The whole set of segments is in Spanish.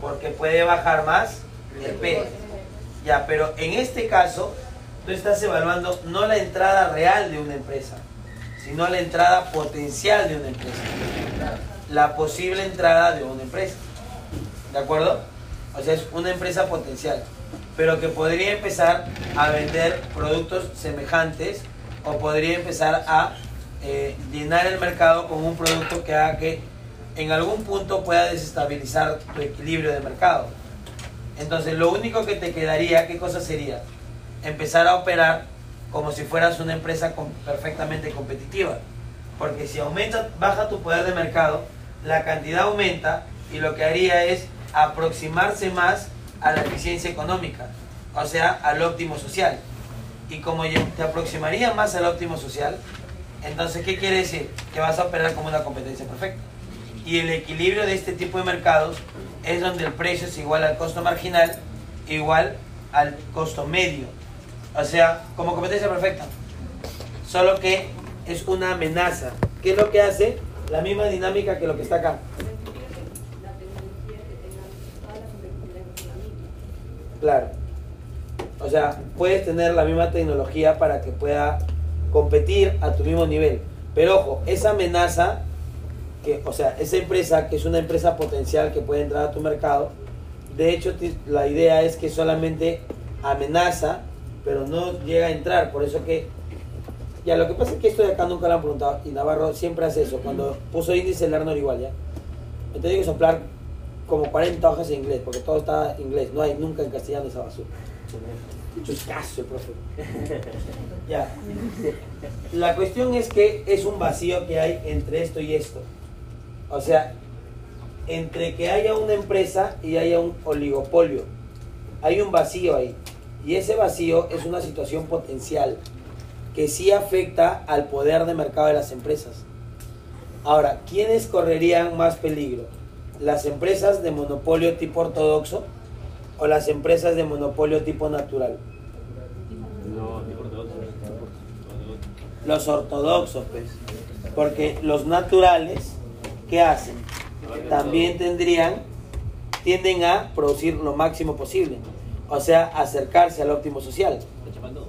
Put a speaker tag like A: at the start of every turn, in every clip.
A: porque puede bajar más el P. Ya, pero en este caso, tú estás evaluando no la entrada real de una empresa, sino la entrada potencial de una empresa. La posible entrada de una empresa. ¿De acuerdo? O sea, es una empresa potencial, pero que podría empezar a vender productos semejantes o podría empezar a eh, llenar el mercado con un producto que haga que en algún punto pueda desestabilizar tu equilibrio de mercado. Entonces, lo único que te quedaría, ¿qué cosa sería? Empezar a operar como si fueras una empresa perfectamente competitiva. Porque si aumenta, baja tu poder de mercado, la cantidad aumenta y lo que haría es aproximarse más a la eficiencia económica, o sea, al óptimo social. Y como te aproximaría más al óptimo social, entonces, ¿qué quiere decir? Que vas a operar como una competencia perfecta. Y el equilibrio de este tipo de mercados es donde el precio es igual al costo marginal, igual al costo medio. O sea, como competencia perfecta. Solo que es una amenaza. ¿Qué es lo que hace? La misma dinámica que lo que está acá. Claro. O sea, puedes tener la misma tecnología para que pueda competir a tu mismo nivel. Pero ojo, esa amenaza, o sea, esa empresa que es una empresa potencial que puede entrar a tu mercado, de hecho la idea es que solamente amenaza, pero no llega a entrar. Por eso que, ya lo que pasa es que esto de acá nunca lo han preguntado y Navarro siempre hace eso. Cuando puso índice el Lerner igual, ¿ya? Entonces hay que soplar como 40 hojas en inglés, porque todo está inglés, no hay nunca en castellano esa basura. caso, profe. ya. La cuestión es que es un vacío que hay entre esto y esto. O sea, entre que haya una empresa y haya un oligopolio. Hay un vacío ahí. Y ese vacío es una situación potencial que sí afecta al poder de mercado de las empresas. Ahora, ¿quiénes correrían más peligro? las empresas de monopolio tipo ortodoxo o las empresas de monopolio tipo natural? No, tipo ortodoxo. Los ortodoxos, pues. Porque los naturales, ¿qué hacen? También tendrían, tienden a producir lo máximo posible. O sea, acercarse al óptimo social.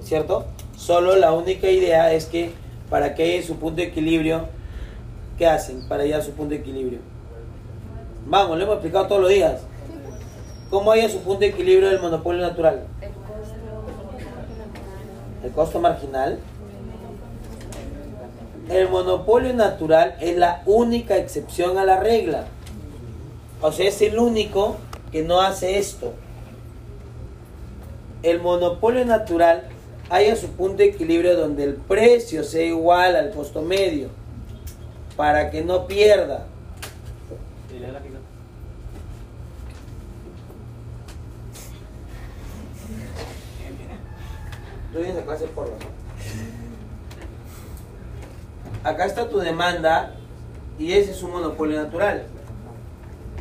A: ¿Cierto? Solo la única idea es que para que haya su punto de equilibrio, ¿qué hacen para llegar a su punto de equilibrio? Vamos, lo hemos explicado todos los días. ¿Cómo hay su punto de equilibrio del monopolio natural? El costo marginal. El monopolio natural es la única excepción a la regla. O sea, es el único que no hace esto. El monopolio natural haya su punto de equilibrio donde el precio sea igual al costo medio para que no pierda. clase por Acá está tu demanda y ese es un monopolio natural.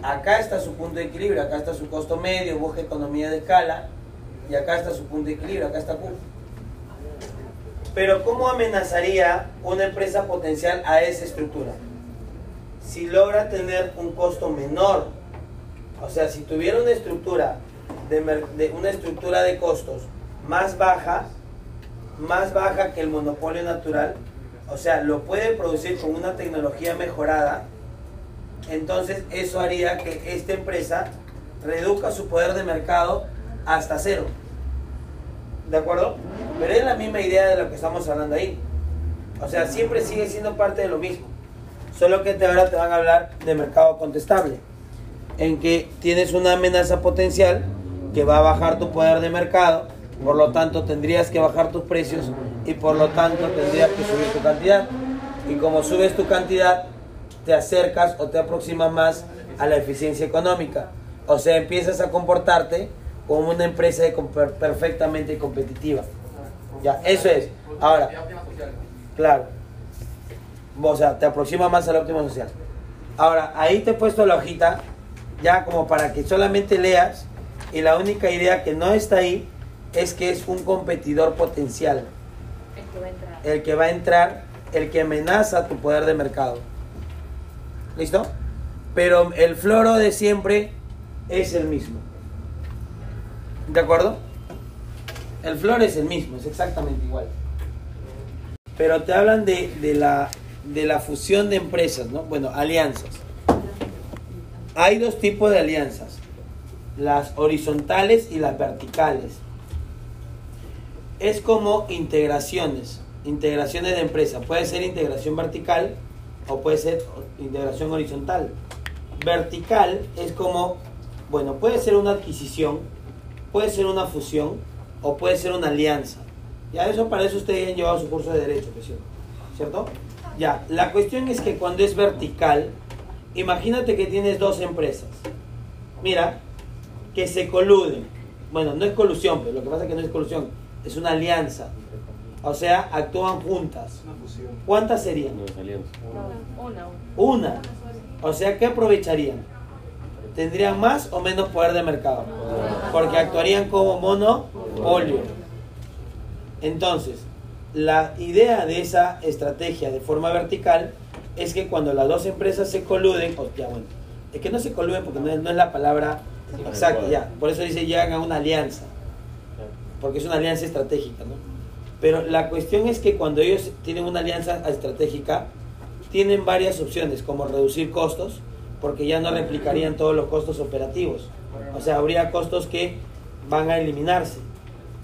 A: Acá está su punto de equilibrio, acá está su costo medio, busca economía de escala y acá está su punto de equilibrio, acá está Q. Pero ¿cómo amenazaría una empresa potencial a esa estructura? Si logra tener un costo menor, o sea, si tuviera una estructura de, una estructura de costos más baja, más baja que el monopolio natural, o sea, lo puede producir con una tecnología mejorada, entonces eso haría que esta empresa reduzca su poder de mercado hasta cero. ¿De acuerdo? Pero es la misma idea de lo que estamos hablando ahí. O sea, siempre sigue siendo parte de lo mismo. Solo que ahora te van a hablar de mercado contestable. En que tienes una amenaza potencial que va a bajar tu poder de mercado por lo tanto tendrías que bajar tus precios y por lo tanto tendrías que subir tu cantidad. Y como subes tu cantidad, te acercas o te aproximas más a la eficiencia económica. O sea, empiezas a comportarte como una empresa perfectamente competitiva. Ya, eso es. Ahora, claro. O sea, te aproxima más al óptimo social. Ahora, ahí te he puesto la hojita, ya como para que solamente leas, y la única idea que no está ahí es que es un competidor potencial. El que va a entrar. El que amenaza tu poder de mercado. ¿Listo? Pero el floro de siempre es el mismo. ¿De acuerdo? El flor es el mismo, es exactamente igual. Pero te hablan de, de la, de la fusión de empresas, ¿no? Bueno, alianzas. Hay dos tipos de alianzas, las horizontales y las verticales. Es como integraciones, integraciones de empresas. Puede ser integración vertical o puede ser integración horizontal. Vertical es como, bueno, puede ser una adquisición, puede ser una fusión o puede ser una alianza. Ya eso para eso ustedes han llevado su curso de derecho, ¿cierto? Ya, la cuestión es que cuando es vertical, imagínate que tienes dos empresas. Mira, que se coluden. Bueno, no es colusión, pero lo que pasa es que no es colusión, es una alianza. O sea, actúan juntas. ¿Cuántas serían?
B: Una.
A: Una. O sea, ¿qué aprovecharían? ¿Tendrían más o menos poder de mercado? Porque actuarían como monopolio. Entonces, la idea de esa estrategia de forma vertical es que cuando las dos empresas se coluden, o ya bueno, es que no se coluden porque no es, no es la palabra exacta, ya, por eso dice llegan a una alianza, porque es una alianza estratégica, ¿no? Pero la cuestión es que cuando ellos tienen una alianza estratégica, tienen varias opciones, como reducir costos, porque ya no replicarían todos los costos operativos. O sea, habría costos que van a eliminarse.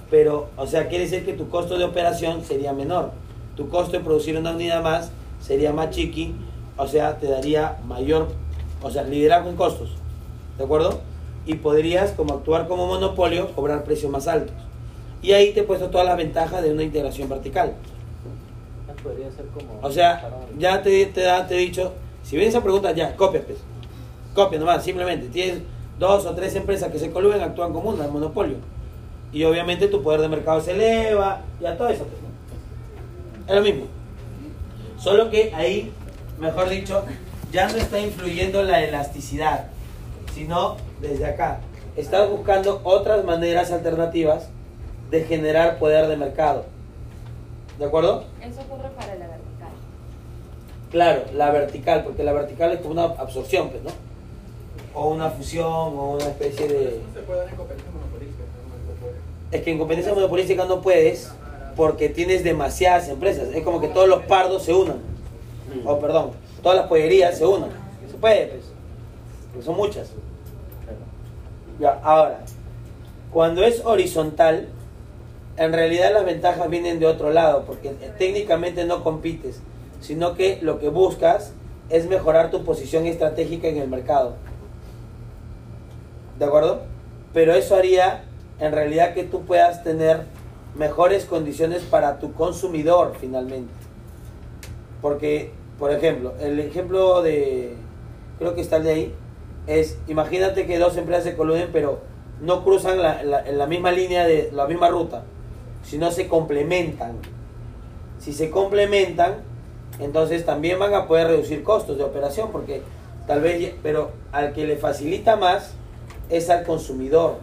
A: Pero, o sea, quiere decir que tu costo de operación sería menor. Tu costo de producir una unidad más sería más chiqui, o sea, te daría mayor, o sea, liderazgo en costos. ¿De acuerdo? Y podrías, como actuar como monopolio, cobrar precios más altos. Y ahí te he puesto todas las ventajas de una integración vertical.
C: Podría ser como...
A: O sea, ya te, te, da- te he dicho, si ven esa pregunta, ya, copia, pues. Copia nomás, simplemente. Tienes dos o tres empresas que se coluden, actúan como una, monopolio. Y obviamente tu poder de mercado se eleva, ya todo eso. pues, ¿no? Es lo mismo. Solo que ahí, mejor dicho, ya no está influyendo la elasticidad, sino desde acá. Estás buscando otras maneras alternativas de generar poder de mercado. ¿De acuerdo?
B: Eso ocurre para la vertical.
A: Claro, la vertical, porque la vertical es como una absorción, pues, ¿no? O una fusión, o una especie de...
D: No se puede dar en competencia monopolística.
A: Es que en competencia monopolística no puedes porque tienes demasiadas empresas. Es como que todos los pardos se unan. O perdón, todas las pollerías se unan. Se puede, pues. Porque son muchas. Ya, ahora, cuando es horizontal, en realidad las ventajas vienen de otro lado, porque técnicamente no compites, sino que lo que buscas es mejorar tu posición estratégica en el mercado. ¿De acuerdo? Pero eso haría en realidad que tú puedas tener mejores condiciones para tu consumidor finalmente. Porque, por ejemplo, el ejemplo de, creo que está el de ahí, es, imagínate que dos empresas se coluden, pero no cruzan la, la- la misma línea de la misma ruta, sino se complementan. Si se complementan, entonces también van a poder reducir costos de operación, porque tal vez, pero al que le facilita más es al consumidor.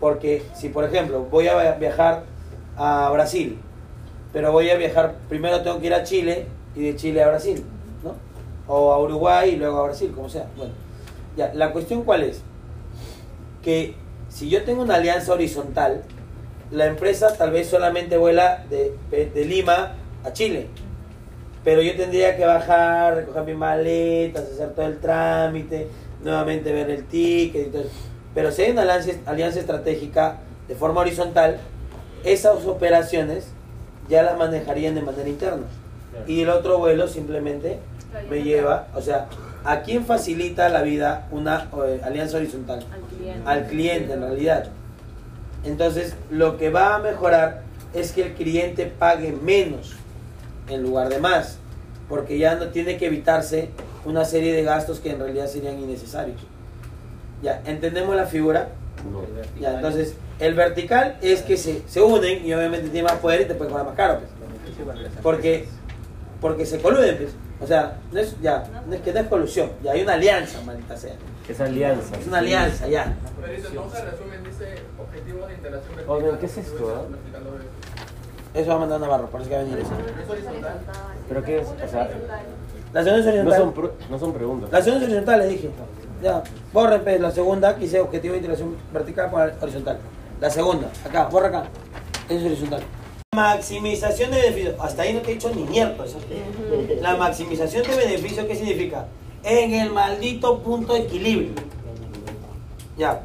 A: Porque si, por ejemplo, voy a viajar a Brasil, pero voy a viajar, primero tengo que ir a Chile y de Chile a Brasil, ¿no? O a Uruguay y luego a Brasil, como sea. Bueno, ya, la cuestión cuál es? Que si yo tengo una alianza horizontal, la empresa tal vez solamente vuela de, de Lima a Chile, pero yo tendría que bajar, recoger mis maletas, hacer todo el trámite, nuevamente ver el ticket y todo. Pero si hay una alianza, alianza estratégica de forma horizontal, esas operaciones ya las manejarían de manera interna. Y el otro vuelo simplemente me lleva, o sea, ¿a quién facilita la vida una eh, alianza horizontal?
B: Al cliente.
A: Al cliente en realidad. Entonces, lo que va a mejorar es que el cliente pague menos en lugar de más, porque ya no tiene que evitarse una serie de gastos que en realidad serían innecesarios. Ya, ¿entendemos la figura? Ya, entonces, el vertical es que se, se unen y obviamente tiene más poder y te puede cobrar más caro. pues. Porque, porque se coluden, pues. O sea, no es, ya, no es que no es colusión, ya hay una alianza, maldita sea.
C: Es alianza.
A: Es una alianza, ya.
D: Pero dice, no se resumen, dice objetivos de integración
C: Oigan, ¿qué es esto, ah?
D: vertical, vertical,
A: Eso va a mandar Navarro, por eso que va a venir eso.
D: Es horizontal.
C: ¿Pero qué es? O sea,
A: Las uniones
C: no
A: horizontales.
C: son, pro- no son preguntas.
A: Las uniones horizontales, dije. Ya, borra pues, la segunda, que dice objetivo de integración vertical con horizontal. La segunda, acá, borra acá. Eso es horizontal. Maximización de beneficio. Hasta ahí no te he dicho ni mierda. eso. La maximización de beneficio, ¿qué significa? En el maldito punto de equilibrio. Ya.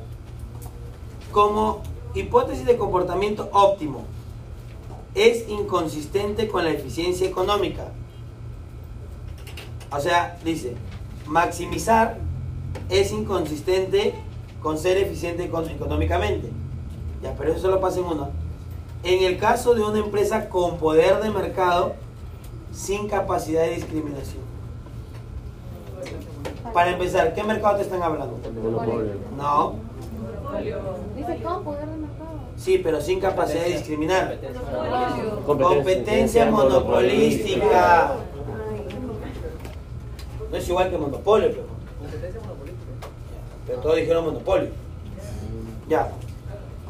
A: Como hipótesis de comportamiento óptimo, es inconsistente con la eficiencia económica. O sea, dice, maximizar es inconsistente con ser eficiente econ- económicamente. Ya, pero eso solo pasa en uno. En el caso de una empresa con poder de mercado, sin capacidad de discriminación. Para empezar, ¿qué mercado te están hablando?
C: Monopolio.
A: No,
B: Dice, ¿cómo poder de mercado?
A: sí, pero sin capacidad de discriminar. Competencia monopolística. No es igual que monopolio, pero,
D: Competencia monopolística.
A: pero todos dijeron monopolio. Ya.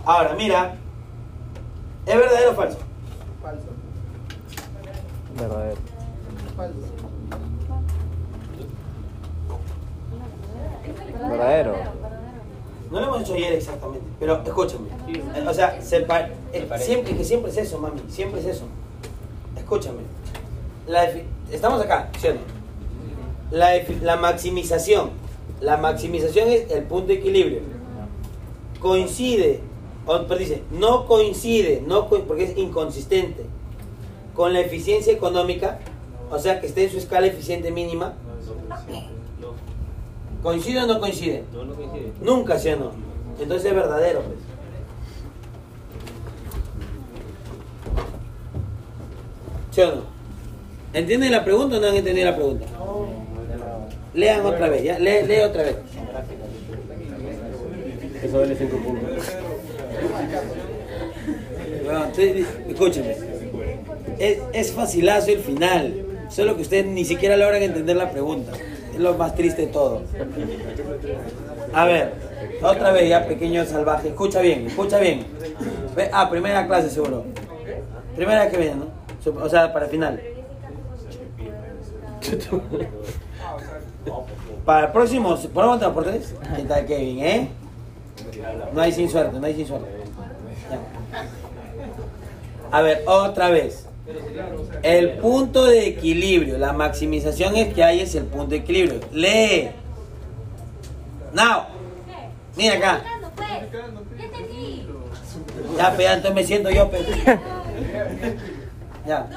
A: Ahora, mira. ¿Es verdadero o falso?
D: Falso.
C: Verdadero.
D: Falso.
C: Verdadero.
A: No lo hemos hecho ayer exactamente, pero escúchame. O sea, se pa- eh, siempre, que siempre es eso, mami, siempre es eso. Escúchame. La estamos acá, ¿sí o no? La, la maximización. La maximización es el punto de equilibrio. Coincide, pero dice, no coincide, no co- porque es inconsistente, con la eficiencia económica, o sea, que esté en su escala eficiente mínima. ¿Coincide o no coincide?
C: No, no coincide.
A: Nunca, ¿sí o no? Entonces es verdadero, pues. ¿Sí o no? ¿Entienden la pregunta o no han entendido la pregunta? Lean otra vez, ya, lee, lee otra vez.
C: Eso vale 5 puntos.
A: Bueno, entonces, escúchenme. Es, es facilazo el final. Solo que ustedes ni siquiera logran entender la pregunta. Es lo más triste de todo. A ver, otra vez ya, pequeño salvaje. Escucha bien, escucha bien. Ah, primera clase seguro. Primera que viene, ¿no? O sea, para el final. Para el próximo, ¿ponemos por tres? ¿Qué tal, Kevin, eh? No hay sin suerte, no hay sin suerte. A ver, otra vez. El punto de equilibrio, la maximización es que hay es el punto de equilibrio. Lee. Now. Mira acá. Ya, ya, entonces me siento yo, pe. Ya.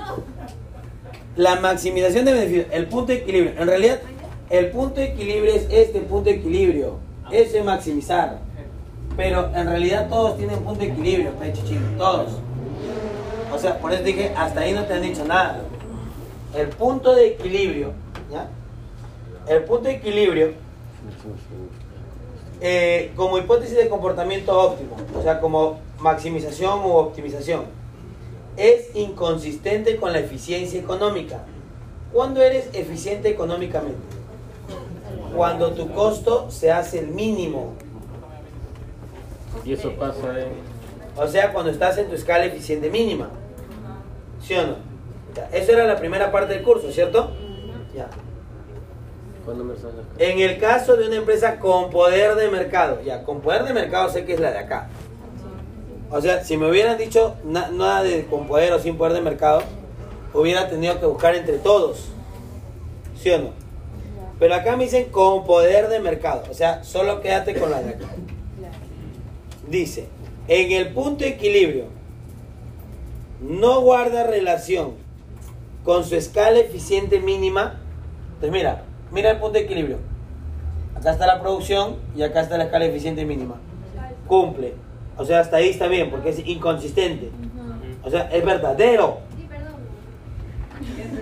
A: La maximización de beneficios, el punto de equilibrio. En realidad, el punto de equilibrio es este punto de equilibrio. Eso es maximizar. Pero en realidad todos tienen punto de equilibrio, chichín, todos. O sea, por eso dije, hasta ahí no te han dicho nada. El punto de equilibrio, ¿ya? El punto de equilibrio, eh, como hipótesis de comportamiento óptimo, o sea, como maximización u optimización, es inconsistente con la eficiencia económica. ¿Cuándo eres eficiente económicamente? Cuando tu costo se hace el mínimo.
C: Y eso pasa en.
A: O sea, cuando estás en tu escala eficiente mínima. ¿Sí o no? Ya, Eso era la primera parte del curso, ¿cierto? Ya.
C: ¿Cuándo me sale acá?
A: En el caso de una empresa con poder de mercado, ya, con poder de mercado sé que es la de acá. O sea, si me hubieran dicho na- nada de con poder o sin poder de mercado, hubiera tenido que buscar entre todos. ¿Sí o no? Pero acá me dicen con poder de mercado, o sea, solo quédate con la de acá. Dice, en el punto de equilibrio, no guarda relación con su escala eficiente mínima. Entonces mira, mira el punto de equilibrio. Acá está la producción y acá está la escala eficiente mínima. Cumple. O sea, hasta ahí está bien porque es inconsistente. O sea, es verdadero.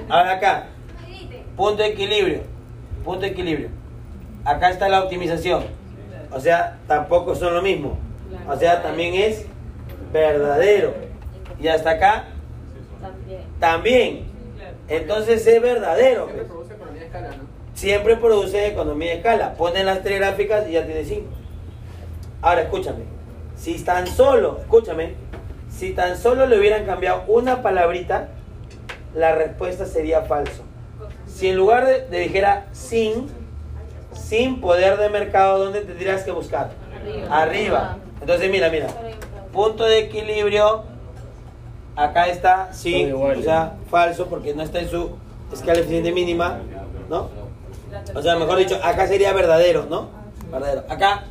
A: Ahora acá, punto de equilibrio. Punto de equilibrio. Acá está la optimización. O sea, tampoco son lo mismo. O sea, también es verdadero. Y hasta acá
B: También.
A: también. Entonces es verdadero.
D: Siempre
A: pues.
D: produce economía de escala, ¿no?
A: Siempre produce economía de escala. Ponen las tres gráficas y ya tiene cinco. Ahora escúchame. Si tan solo, escúchame, si tan solo le hubieran cambiado una palabrita, la respuesta sería falso. Si en lugar de, de dijera sin, sin poder de mercado, ¿dónde tendrías que buscar? Arriba. Entonces, mira, mira. Punto de equilibrio. Acá está, sí, o sea, falso porque no está en su escala eficiente mínima, ¿no? O sea, mejor dicho, acá sería verdadero, ¿no? Verdadero. Acá,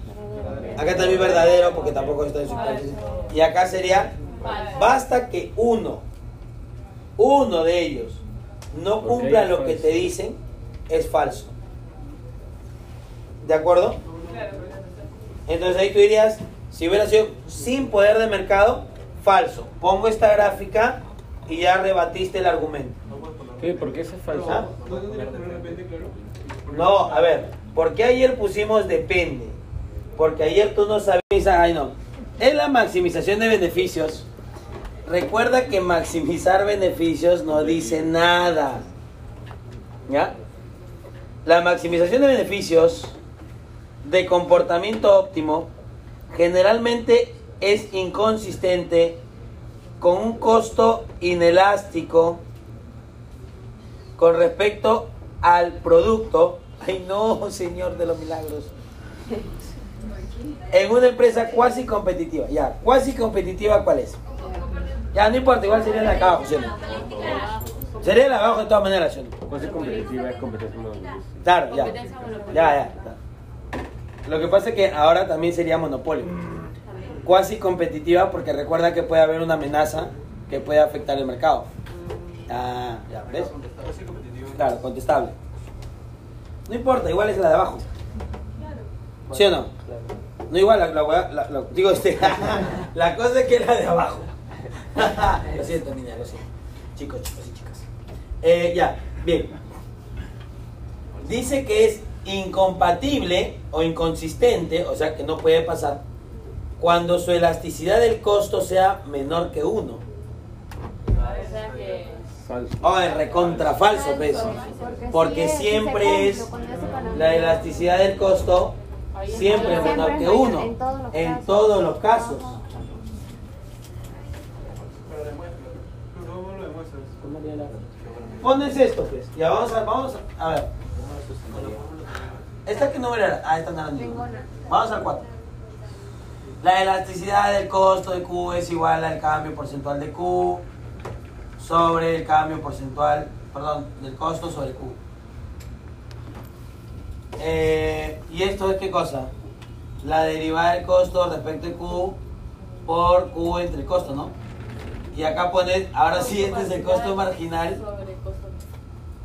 A: acá también verdadero porque tampoco está en su escala eficiente. Y acá sería, basta que uno, uno de ellos no cumpla lo que te dicen, es falso. ¿De acuerdo? Entonces ahí tú dirías, si hubiera sido sin poder de mercado, falso. Pongo esta gráfica y ya rebatiste el argumento.
C: ¿Qué? ¿Por qué ese es falso?
A: ¿Ah? No, a ver, ¿por qué ayer pusimos depende? Porque ayer tú no sabías, ay no, es la maximización de beneficios. Recuerda que maximizar beneficios no dice nada. ¿Ya? La maximización de beneficios de comportamiento óptimo generalmente es inconsistente con un costo inelástico con respecto al producto. Ay no, señor de los milagros. En una empresa cuasi competitiva. Ya, cuasi competitiva, ¿cuál es? Ya, no importa, igual sería la de acá abajo. Sería la de abajo de todas maneras, ¿sí
C: es competitiva, es competencia.
A: Claro. Ya, ya. ya. Lo que pasa es que ahora también sería monopolio. Cuasi competitiva porque recuerda que puede haber una amenaza que puede afectar el mercado. Ah, ya, ¿ves? Claro, contestable. No importa, igual es la de abajo. ¿Sí o no? No igual, la, la- la- digo este, la cosa es que es la de abajo. lo siento, niña, lo siento. Chicos, chicos y chicas. Eh, ya, bien. Dice que es incompatible o inconsistente, o sea que no puede pasar, cuando su elasticidad del costo sea menor que 1.
B: O sea que.
C: Falso.
A: Oh, es recontra falso. Porque
E: sí, sí se
A: siempre es la elasticidad del costo siempre es menor que 1
E: en todos los
A: en
E: casos.
A: Pones esto, pues. Ya vamos a, vamos a, a ver. ¿Esta qué número era? Ah, esta no era. Ninguna. Vamos al 4. La elasticidad del costo de Q es igual al cambio porcentual de Q sobre el cambio porcentual, perdón, del costo sobre Q. Eh, ¿Y esto es qué cosa? La derivada del costo respecto de Q por Q entre el costo, ¿no? Y acá pones, ahora sí, este es el costo marginal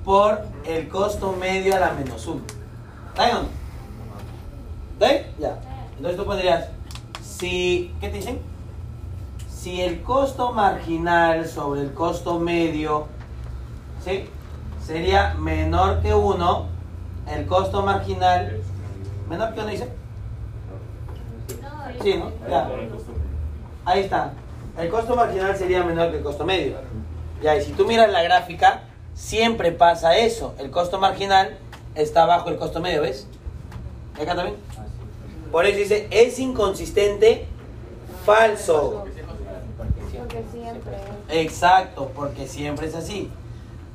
A: por el costo medio a la menos 1. ¿Está bien o no? ¿Está? Ya. Entonces tú pondrías, si, ¿qué te dicen? Si el costo marginal sobre el costo medio, ¿sí? Sería menor que 1, el costo marginal, menor que 1 dice. Sí, ¿no? Ya. Ahí está. El costo marginal sería menor que el costo medio. Ya, y si tú miras la gráfica, siempre pasa eso. El costo marginal está bajo el costo medio, ¿ves? ¿Y acá también? Por eso dice, es inconsistente, falso.
E: Porque siempre.
A: Exacto, porque siempre es así.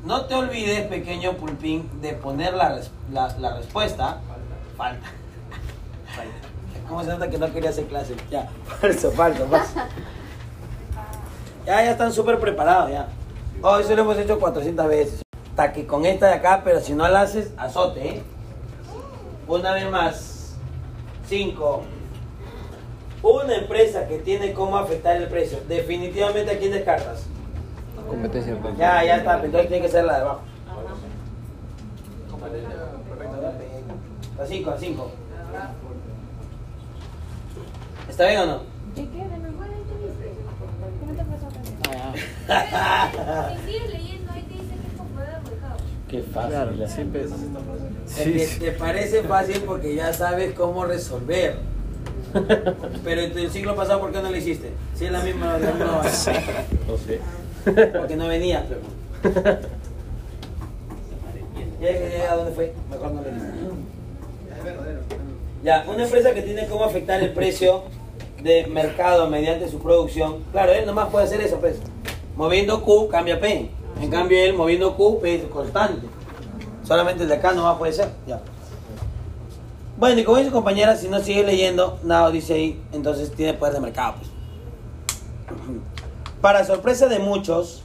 A: No te olvides, pequeño pulpín, de poner la, la, la respuesta. Falta. ¿Cómo se nota que no quería hacer clase? Ya, falso, falso, falso. Ya, ya están súper preparados, ya. Oh, eso lo hemos hecho 400 veces. Hasta que con esta de acá, pero si no la haces, azote, ¿eh? Una vez más. 5. Una empresa que tiene cómo afectar el precio. Definitivamente, ¿a quién descartas?
C: Competencia.
A: Ya, ya está, entonces tiene que ser la de abajo. A 5, a 5. ¿Está bien o no?
E: ¿Y qué? De ahí te dice. Qué
A: fácil.
C: Claro, siempre es.
A: Es que te parece fácil porque ya sabes cómo resolver. Pero en el ciclo pasado, ¿por qué no lo hiciste? Si es la misma, la misma.
C: No sé.
A: Porque no venía. pero- Ya llegué a dónde fue, mejor no.
D: Es verdadero.
A: Ya, una empresa que tiene cómo afectar el precio de mercado mediante su producción, claro, él nomás puede hacer eso, pues. Moviendo Q cambia P. En cambio, él moviendo Q, es constante. Solamente el de acá nomás puede ser. Ya. Bueno, y como dice compañera, si no sigue leyendo, nada dice ahí, entonces tiene poder de mercado. Pues. Para sorpresa de muchos,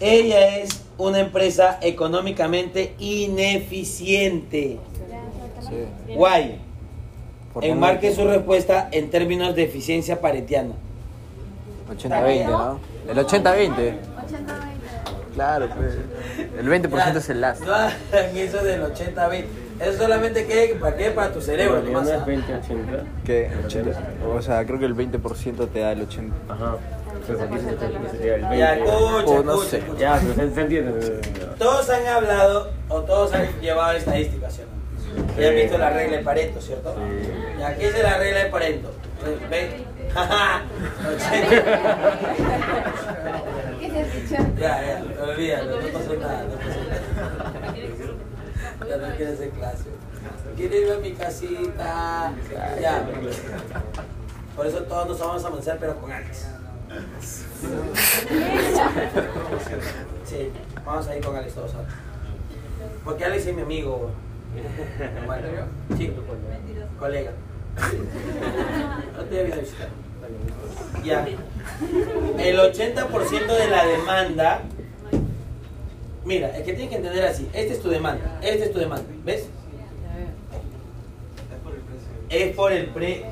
A: ella es una empresa económicamente ineficiente.
C: Sí.
A: Guay.
C: ¿Por qué
A: Enmarque
C: no?
A: su respuesta en términos de eficiencia paretiana.
C: 80-20, ¿no? El 80-20. Claro, pues. El 20% claro. es el last.
A: No hagan eso del 80-20. Eso solamente que para qué para tu cerebro,
F: no es ah. 20 80.
C: ¿Qué? 80. O sea, creo que el 20% te da el 80.
F: Ajá. Entonces aquí se sería el 20.
A: Ya, escucha,
C: o no
A: escucha,
C: sé.
A: Escucha.
F: Ya, pero se, entiende.
A: Todos han hablado o todos han llevado estadísticas, ¿cierto? ¿sí?
F: Sí.
A: Han visto la regla de Pareto, ¿cierto?
F: Sí.
A: Ya, ¿qué es la regla de Pareto? 20
E: ¿Qué te has dicho?
A: Ya, ya, olvídalo, no pasó nada, no pasó nada. Ya no quieres hacer clase. Quiero irme a mi casita. Ya. Por eso todos nos vamos a amanecer, pero con Alex. Sí, vamos a ir con Alex todos. ¿sabes? Porque Alex es mi amigo. Bueno, sí, colega. No te voy a visitar. Ya. El 80% de la demanda. Mira, es que tienes que entender así. Esta es tu demanda. Esta es tu demanda. ¿Ves? Es por el pre.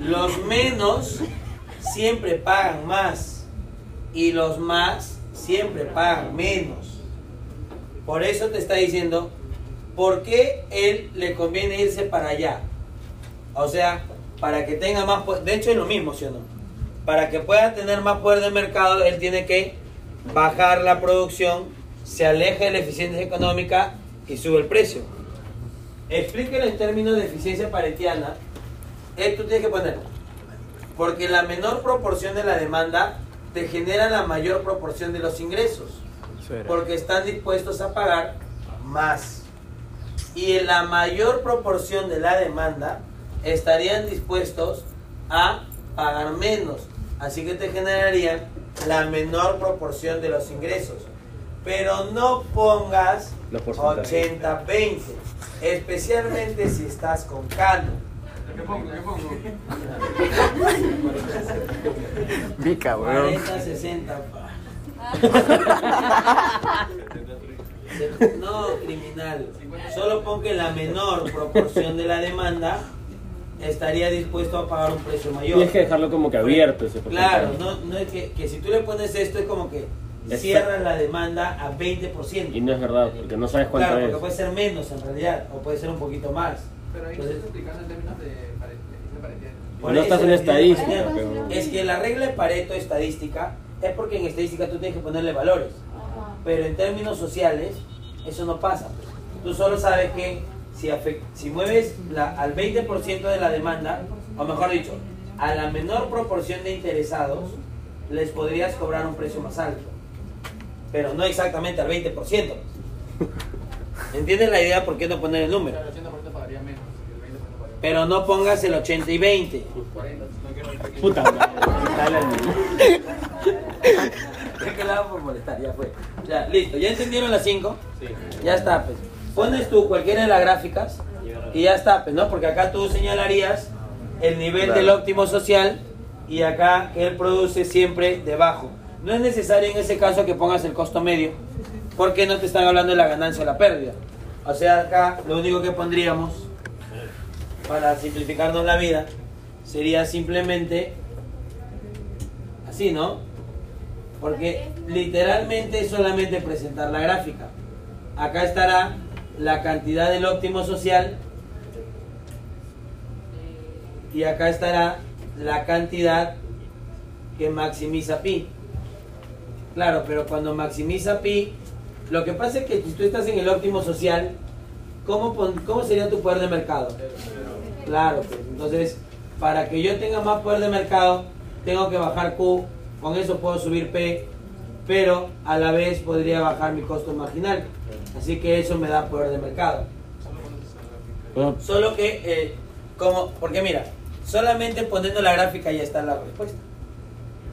A: Los menos siempre pagan más. Y los más siempre pagan menos. Por eso te está diciendo, ¿por qué él le conviene irse para allá? O sea, para que tenga más poder. De hecho, es lo mismo, ¿sí o no? Para que pueda tener más poder de mercado, él tiene que bajar la producción, se aleja de la eficiencia económica y sube el precio. Explíquelo en términos de eficiencia paretiana. Esto tienes que poner. Porque la menor proporción de la demanda te genera la mayor proporción de los ingresos porque están dispuestos a pagar más. Y en la mayor proporción de la demanda estarían dispuestos a pagar menos. Así que te generarían la menor proporción de los ingresos. Pero no pongas
F: Los porcentajes.
A: 80-20, especialmente si estás con Cano.
D: ¿Qué pongo? ¿Qué pongo?
C: Vica, weón.
A: 40-60. pa. No, criminal. Solo pon que la menor proporción de la demanda estaría dispuesto a pagar un precio mayor.
F: Tienes que dejarlo como que abierto ese
A: Claro, no, no es que, que si tú le pones esto es como que
F: Está-
A: cierras la demanda a 20%.
F: Y no es verdad, porque no sabes cuánto
A: Claro,
F: es.
A: porque puede ser menos en realidad, o puede ser un poquito más.
D: Pero ahí no
A: Entonces,
D: estás explicando en términos de pare- de eficiencia paretiana.
A: por
F: No
A: eso
F: estás en estadística, pero-
A: Es que la regla de Pareto estadística es porque en estadística tú tienes que ponerle valores. Pero en términos sociales, eso no pasa. Tú solo sabes que si, mueves la- al 20% de la demanda, o mejor dicho, a la menor proporción de interesados, les podrías cobrar un precio más alto. Pero no exactamente al 20%. ¿Entiendes la idea por qué no poner el número?
D: Claro, el 80% pagaría menos y el 20% pagaría
A: Pero no pongas el 80 y 20.
D: 40. No quiero el pequeño.
F: Puta madre.
A: Que la por molestar, ya fue. Ya, listo. ¿Ya entendieron las 5?
F: Sí.
A: Ya está, pues. Pones tú cualquiera de las gráficas y ya está, pues, ¿no? Porque acá tú señalarías el nivel
C: Claro.
A: del óptimo social y acá él produce siempre debajo. No es necesario en ese caso que pongas el costo medio, porque no te están hablando de la ganancia o la pérdida. O sea, acá lo único que pondríamos para simplificarnos la vida sería simplemente así, ¿no? Porque literalmente es solamente presentar la gráfica. Acá estará la cantidad del óptimo social y acá estará la cantidad que maximiza pi. Claro, pero cuando maximiza pi, lo que pasa es que si tú estás en el óptimo social, ¿cómo, cómo sería tu poder de mercado? Claro, pues entonces, para que yo tenga más poder de mercado, tengo que bajar Q, con eso puedo subir P, pero a la vez podría bajar mi costo marginal. Así que eso me da poder de mercado.
F: Bueno,
A: Solo que, eh, como, porque mira, solamente poniendo la gráfica ya está la respuesta.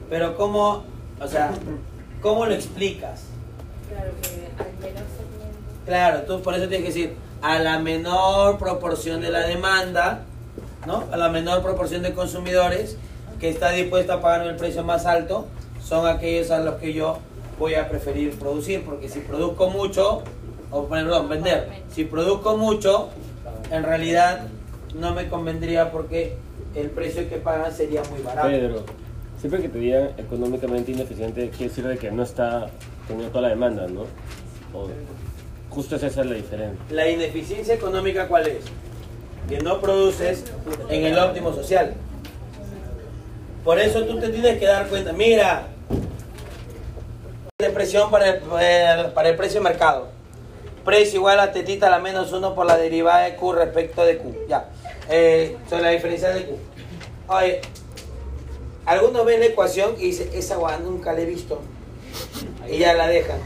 A: Pero cómo, o sea, ¿cómo lo explicas?
B: Claro que al menos segmento.
A: Claro, tú por eso tienes que decir, a la menor proporción de la demanda, ¿no? A la menor proporción de consumidores que está dispuesta a pagar el precio más alto, son aquellos a los que yo voy a preferir producir, porque si produzco mucho, o perdón, vender, si produzco mucho, en realidad no me convendría porque el precio que pagan sería muy barato.
F: Pedro, siempre que te digan económicamente ineficiente, quiere decir de que no está teniendo toda la demanda, ¿no? O justo es esa la diferencia.
A: La ineficiencia económica, ¿cuál es? Que no produces en el óptimo social. Por eso tú te tienes que dar cuenta. Mira, de presión para el, para el precio de mercado. Precio igual a tetita a la menos uno por la derivada de Q respecto de Q. Ya. Eh, sobre la diferencia de Q. Oye, algunos ven la ecuación y dicen, esa guada nunca la he visto. Y ya la dejan.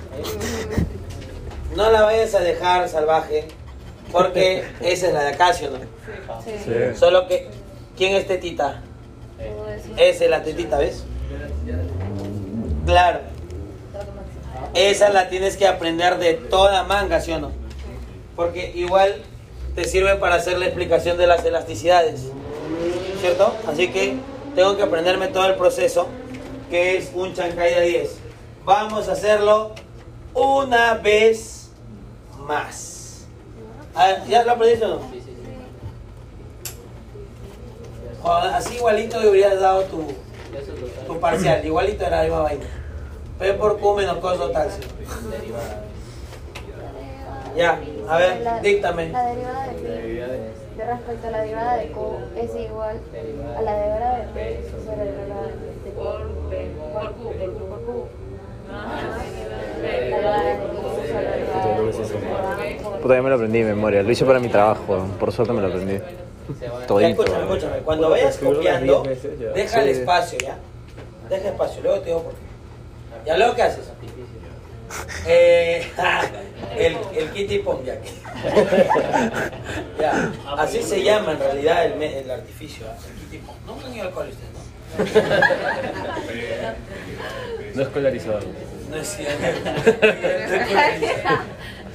A: No la vayas a dejar salvaje, porque esa es la de Acacio, ¿no? Solo que, ¿quién es tetita? Esa es la tetita, ¿ves? Claro. Esa la tienes que aprender de toda manga, ¿sí o no? Porque igual te sirve para hacer la explicación de las elasticidades, ¿cierto? Así que tengo que aprenderme todo el proceso, que es un chancay de 10. Vamos a hacerlo una vez más. Ver, ¿Ya lo aprendiste o no? O así igualito le hubieras dado tu, tu parcial, igualito era la misma vaina. P por Q menos cos. Ya, a ver,
E: La-
A: díctame.
E: La derivada de Pi de respecto a la derivada de Q es igual a la derivada de P sobre la derivada de Q.
B: Por P, por Q, por Q.
C: Puta, ya me lo aprendí de memoria. Lo hice para mi trabajo. Por suerte me lo aprendí. Todito.
A: escúchame, escúchame. Cuando vayas copiando, deja el espacio, ¿ya? Deja espacio, luego te digo por qué. ¿Ya luego qué haces? Eh, el, el kitty pong, ya. ya. Así se llama en realidad el, el artificio, ¿ah? el kitty pong. No han ido al ustedes, ¿no?
F: No escolarizado.
A: No es cierto.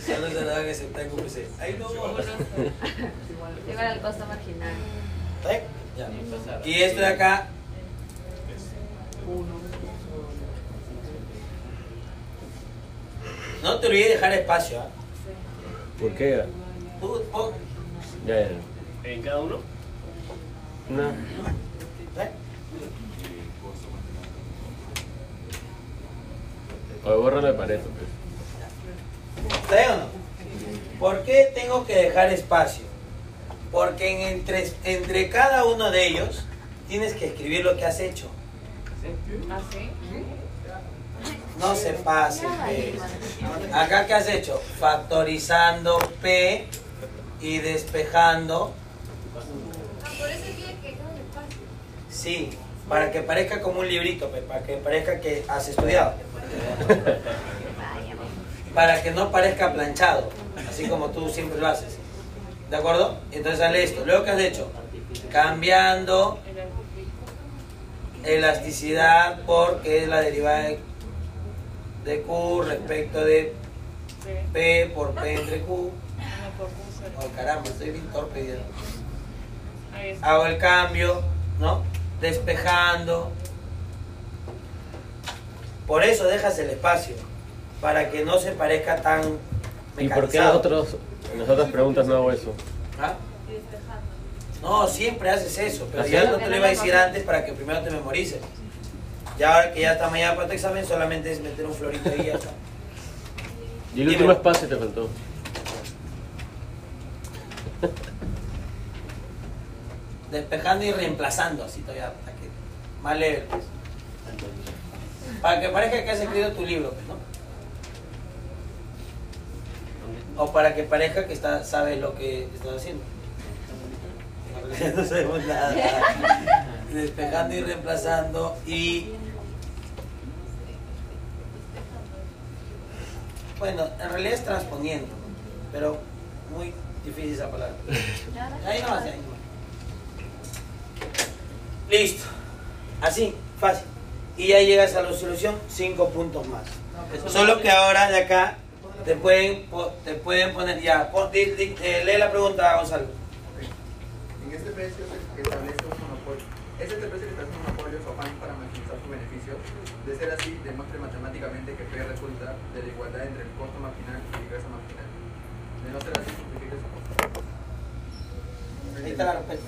A: Solo se nada que se está en UPC. Ahí no.
B: Igual al costo marginal.
A: ¿Eh? Ya. Y esto de acá. No te olvides dejar espacio. ¿ah?
F: ¿Por qué?
A: Tú, pon-
F: Ya, ya. ¿En cada uno? No.
A: ¿eh?
F: O borra de Pareto, pues.
A: ¿Está bien o no? ¿Por qué tengo que dejar espacio? Porque en entre, entre cada uno de ellos tienes que escribir lo que has hecho.
B: ¿Así?
A: No se pase. Acá, ¿qué has hecho? Factorizando P y despejando. Sí, para que parezca como un librito, para que parezca que has estudiado. Para que no parezca planchado, así como tú siempre lo haces. ¿De acuerdo? Entonces sale esto. Luego, ¿qué has hecho? Cambiando elasticidad porque es la derivada de, de Q respecto de P por P entre Q. Ay, caramba, estoy bien torpe. Hago el cambio, ¿no? Despejando. Por eso dejas el espacio, para que no se parezca tan
F: ¿Y por qué
A: mecanizado.
F: nosotros, en las otras preguntas no hago eso?
A: ¿Ah? No, siempre haces eso, pero
F: ¿Así?
A: ya no te lo iba a decir antes para que primero te memorices. Ya ahora que ya está mañana para tu examen, solamente es meter un florito ahí y ya está.
F: Y el
A: Dime.
F: último espacio te faltó.
A: Despejando y reemplazando, así todavía, para que más leve. pues. Para que parezca que has escrito tu libro, pues, ¿no? O para que parezca que está, sabes lo que estás haciendo. No sabemos nada. Despejando y reemplazando y... Bueno, en realidad es transponiendo, pero muy difícil esa palabra. Ahí nomás, ahí nomás. Listo. Así, fácil. Y ya llegas a la solución, cinco puntos más. Solo que ahora de acá te pueden, te pueden poner ya. pon- di- di- eh, lee la pregunta, Gonzalo.
D: En este precio se establece un monopolio. Es este precio que establece un monopolio su afán para maximizar su beneficio. De ser así, demuestre matemáticamente que P resulta de la igualdad entre el costo marginal y el ingreso marginal. De no ser así, simplifique su costo.
A: Ahí está la respuesta.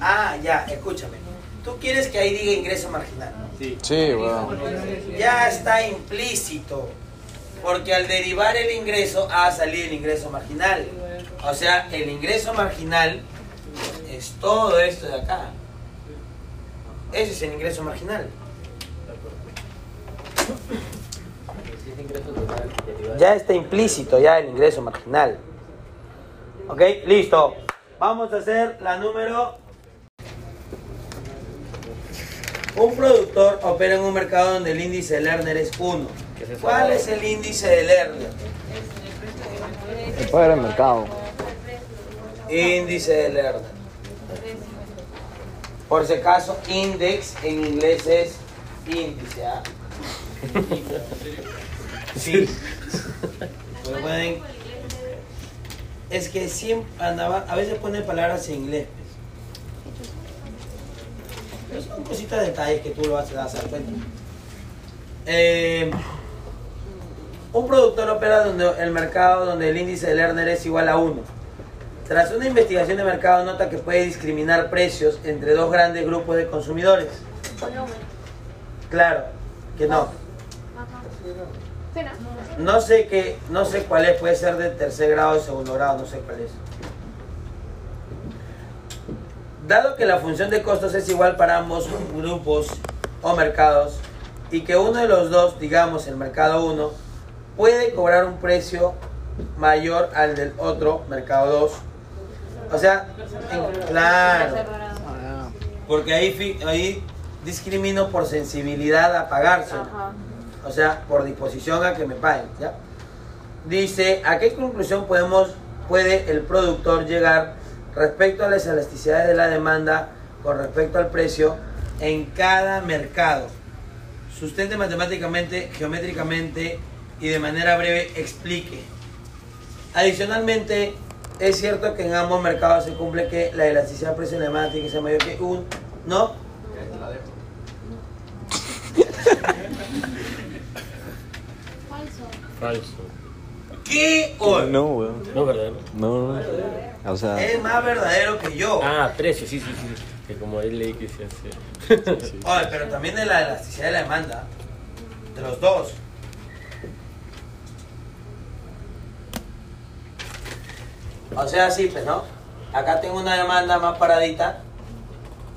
A: Ah, ya, escúchame. Tú quieres que ahí diga ingreso marginal.
F: Sí.
C: Sí.
A: Ya está implícito. Porque al derivar el ingreso ha salido el ingreso marginal. O sea, el ingreso marginal es todo esto de acá. Ese es el ingreso marginal. Ya está implícito ya el ingreso marginal. Ok, listo. Vamos a hacer la número. Un productor opera en un mercado donde el índice de Lerner es 1.
F: ¿Qué es eso?
A: ¿Cuál es el índice de Lerner?
C: El poder del mercado.
A: Índice de Lerner. Por si acaso, index en inglés es índice. ¿ah? Sí. Pueden- Es que siempre andaba, a veces ponen palabras en inglés. Pero son cositas de detalles que tú lo vas a dar cuenta. Eh, un productor opera donde el mercado donde el índice de Lerner es igual a 1. Tras una investigación de mercado nota que puede discriminar precios entre dos grandes grupos de consumidores. Claro, que no.
E: No.
A: Sé qué, no sé cuál es, puede ser de tercer grado o segundo grado, no sé cuál es. Dado que la función de costos es igual para ambos grupos o mercados y que uno de los dos, digamos el mercado 1, puede cobrar un precio mayor al del otro, mercado 2. O sea, claro, porque ahí, ahí discrimino por sensibilidad a pagarse. O sea, por disposición a que me paguen, ¿ya? Dice, ¿a qué conclusión podemos, puede el productor llegar respecto a las elasticidades de la demanda con respecto al precio en cada mercado? Sustente matemáticamente, geométricamente y de manera breve explique. Adicionalmente, es cierto que en ambos mercados se cumple que la elasticidad de precio de demanda tiene que ser mayor que un, ¿no?
F: Falso.
A: ¿Qué?
C: No, weón.
F: No, ¿verdad?
C: No, no. O sea,
A: Es más verdadero que yo.
F: Ah, precio, sí, sí, sí. Que como él leí que se hace.
A: Oye, pero también de la elasticidad de la demanda. De los dos. O sea, sí, pues, ¿no? Acá tengo una demanda más paradita.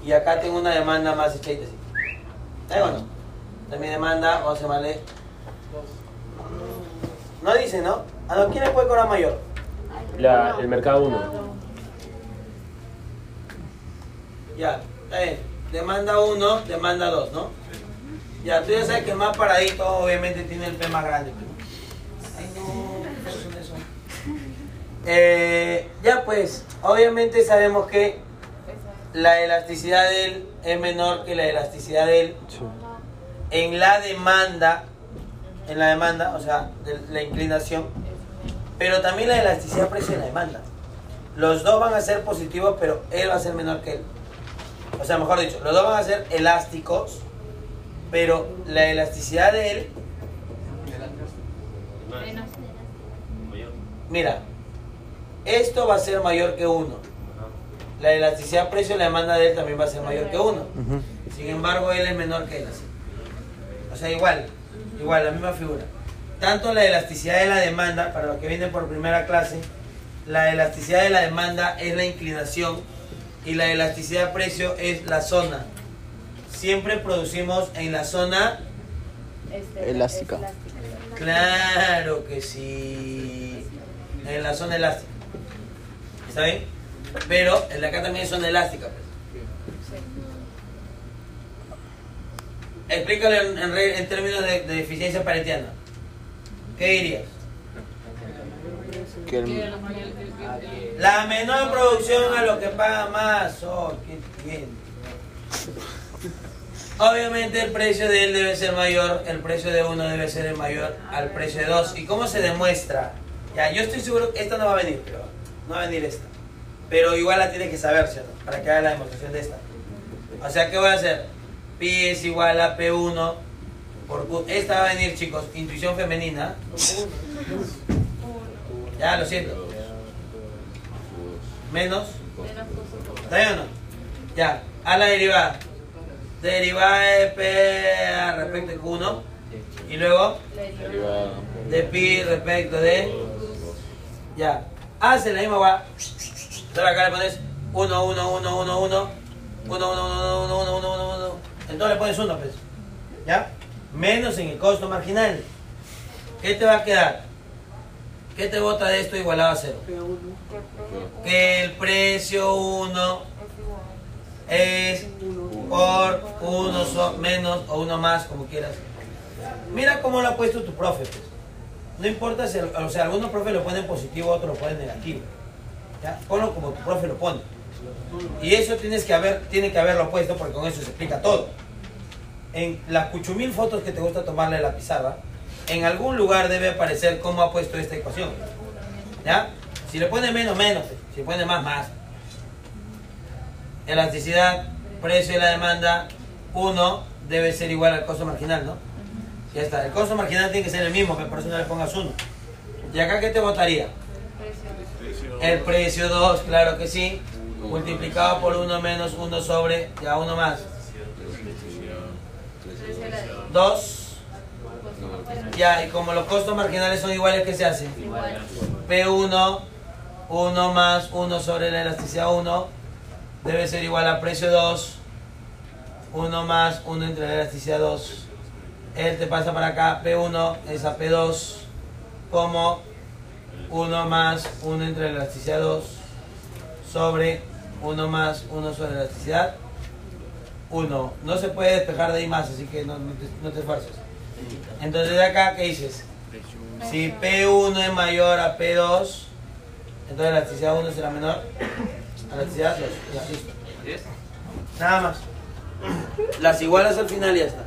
A: Y acá tengo una demanda más echadita así. ¿Ahí o no? Es mi demanda, vamos a llamarle. No dice, ¿no? ¿A no, quién le puede cobrar mayor?
F: La, el mercado 1.
A: Ya, está bien. Demanda 1, demanda 2, ¿no? Ya, tú ya sabes que el más paradito obviamente tiene el P más grande. pero- Ay, no, ¿qué son eso? Eh, ya pues, obviamente sabemos que la elasticidad de él es menor que la elasticidad de él
C: sí.
A: en la demanda, en la demanda, o sea, de la inclinación, pero también la elasticidad precio de la demanda. Los dos van a ser positivos, pero él va a ser menor que él. O sea, mejor dicho, los dos van a ser elásticos, pero la elasticidad de él, mira, esto va a ser mayor que uno. La elasticidad precio de la demanda de él también va a ser mayor que uno. Sin embargo, él es menor que él. así. O sea, igual, igual, la misma figura. Tanto la elasticidad de la demanda, para los que vienen por primera clase, la elasticidad de la demanda es la inclinación y la elasticidad de precio es la zona. Siempre producimos en la zona,
E: Este,
C: Elástica.
A: claro que sí, en la zona elástica. ¿Está bien? Pero el de acá también es zona elástica. Explícalo en, en re- en términos de, de eficiencia paretiana. ¿Qué dirías?
C: Que el-
A: La menor producción a lo que paga más. Oh, qué bien. Obviamente el precio de él debe ser mayor, el precio de uno debe ser el mayor al precio de dos. ¿Y cómo se demuestra? Ya, yo estoy seguro que esta no va a venir, pero no va a venir esta. Pero igual la tiene que saber, ¿cierto? Para que haga la demostración de esta. O sea, ¿qué voy a hacer? Pi es igual a P1 por Q. Esta va a venir, chicos, intuición femenina. Ya, lo siento. Menos. ¿Está bien o no? Ya, a la derivada. Derivada de P respecto de Q1. Y luego de pi respecto de. Ya. Hace la misma. Entonces acá le pones 1, 1, 1, 1, 1. 1, 1, 1, 1, 1, 1, 1, 1. Entonces le pones 1, pues. ¿Ya? Menos en el costo marginal. ¿Qué te va a quedar? ¿Qué te bota de esto igualado a 0? Que el precio 1 es por 1 so- menos o 1 más, como quieras. Mira cómo lo ha puesto tu profe. pues. No importa si, o sea, algunos profes lo ponen positivo, otros lo ponen negativo. ¿Ya? Ponlo como tu profe lo pone. Y eso tienes que haber, tiene que haberlo puesto porque con eso se explica todo. En las cuchumil fotos que te gusta tomarle la pizarra, en algún lugar debe aparecer cómo ha puesto esta ecuación. ¿Ya? Si le pone menos, menos. Si le pone más, más. Elasticidad, precio de la demanda, 1 debe ser igual al costo marginal, ¿no? Ya está. El costo marginal tiene que ser el mismo, que por eso no le pongas 1. ¿Y acá qué te votaría? El precio 2, claro que sí. Multiplicado por 1 menos 1 sobre, ya 1 más. 2. Ya, y como los costos marginales son iguales, ¿qué se hace? P1, 1 más 1 sobre la elasticidad 1, debe ser igual a precio 2, 1 más 1 entre la elasticidad 2. Él te pasa para acá, P1 es a P2, como 1 más 1 entre la elasticidad 2 sobre 1 más 1 sobre la elasticidad 1. No se puede despejar de ahí más, así que no, no te, no te esfuerces. Entonces de acá, ¿qué dices? Si P1 es mayor a P2, entonces la elasticidad 1 será menor a la elasticidad 2. Ya, listo. Nada más. Las igualas al final y ya está.